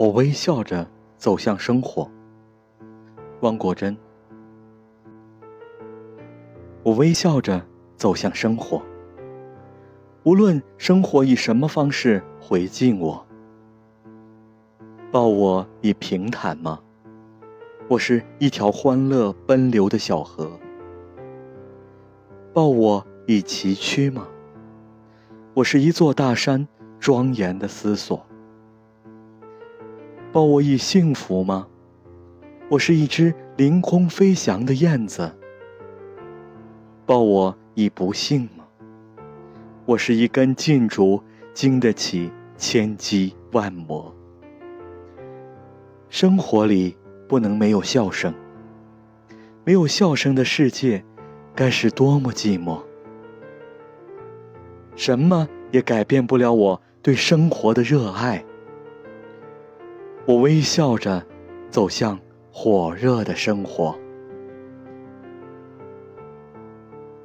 我微笑着走向生活。汪国真。我微笑着走向生活，无论生活以什么方式回敬我。抱我以平坦吗？我是一条欢乐奔流的小河。抱我以崎岖吗？我是一座大山庄严的思索。抱我以幸福吗？我是一只凌空飞翔的燕子。抱我以不幸吗？我是一根劲竹，经得起千击万磨。生活里不能没有笑声，没有笑声的世界，该是多么寂寞。什么也改变不了我对生活的热爱。我微笑着走向火热的生活。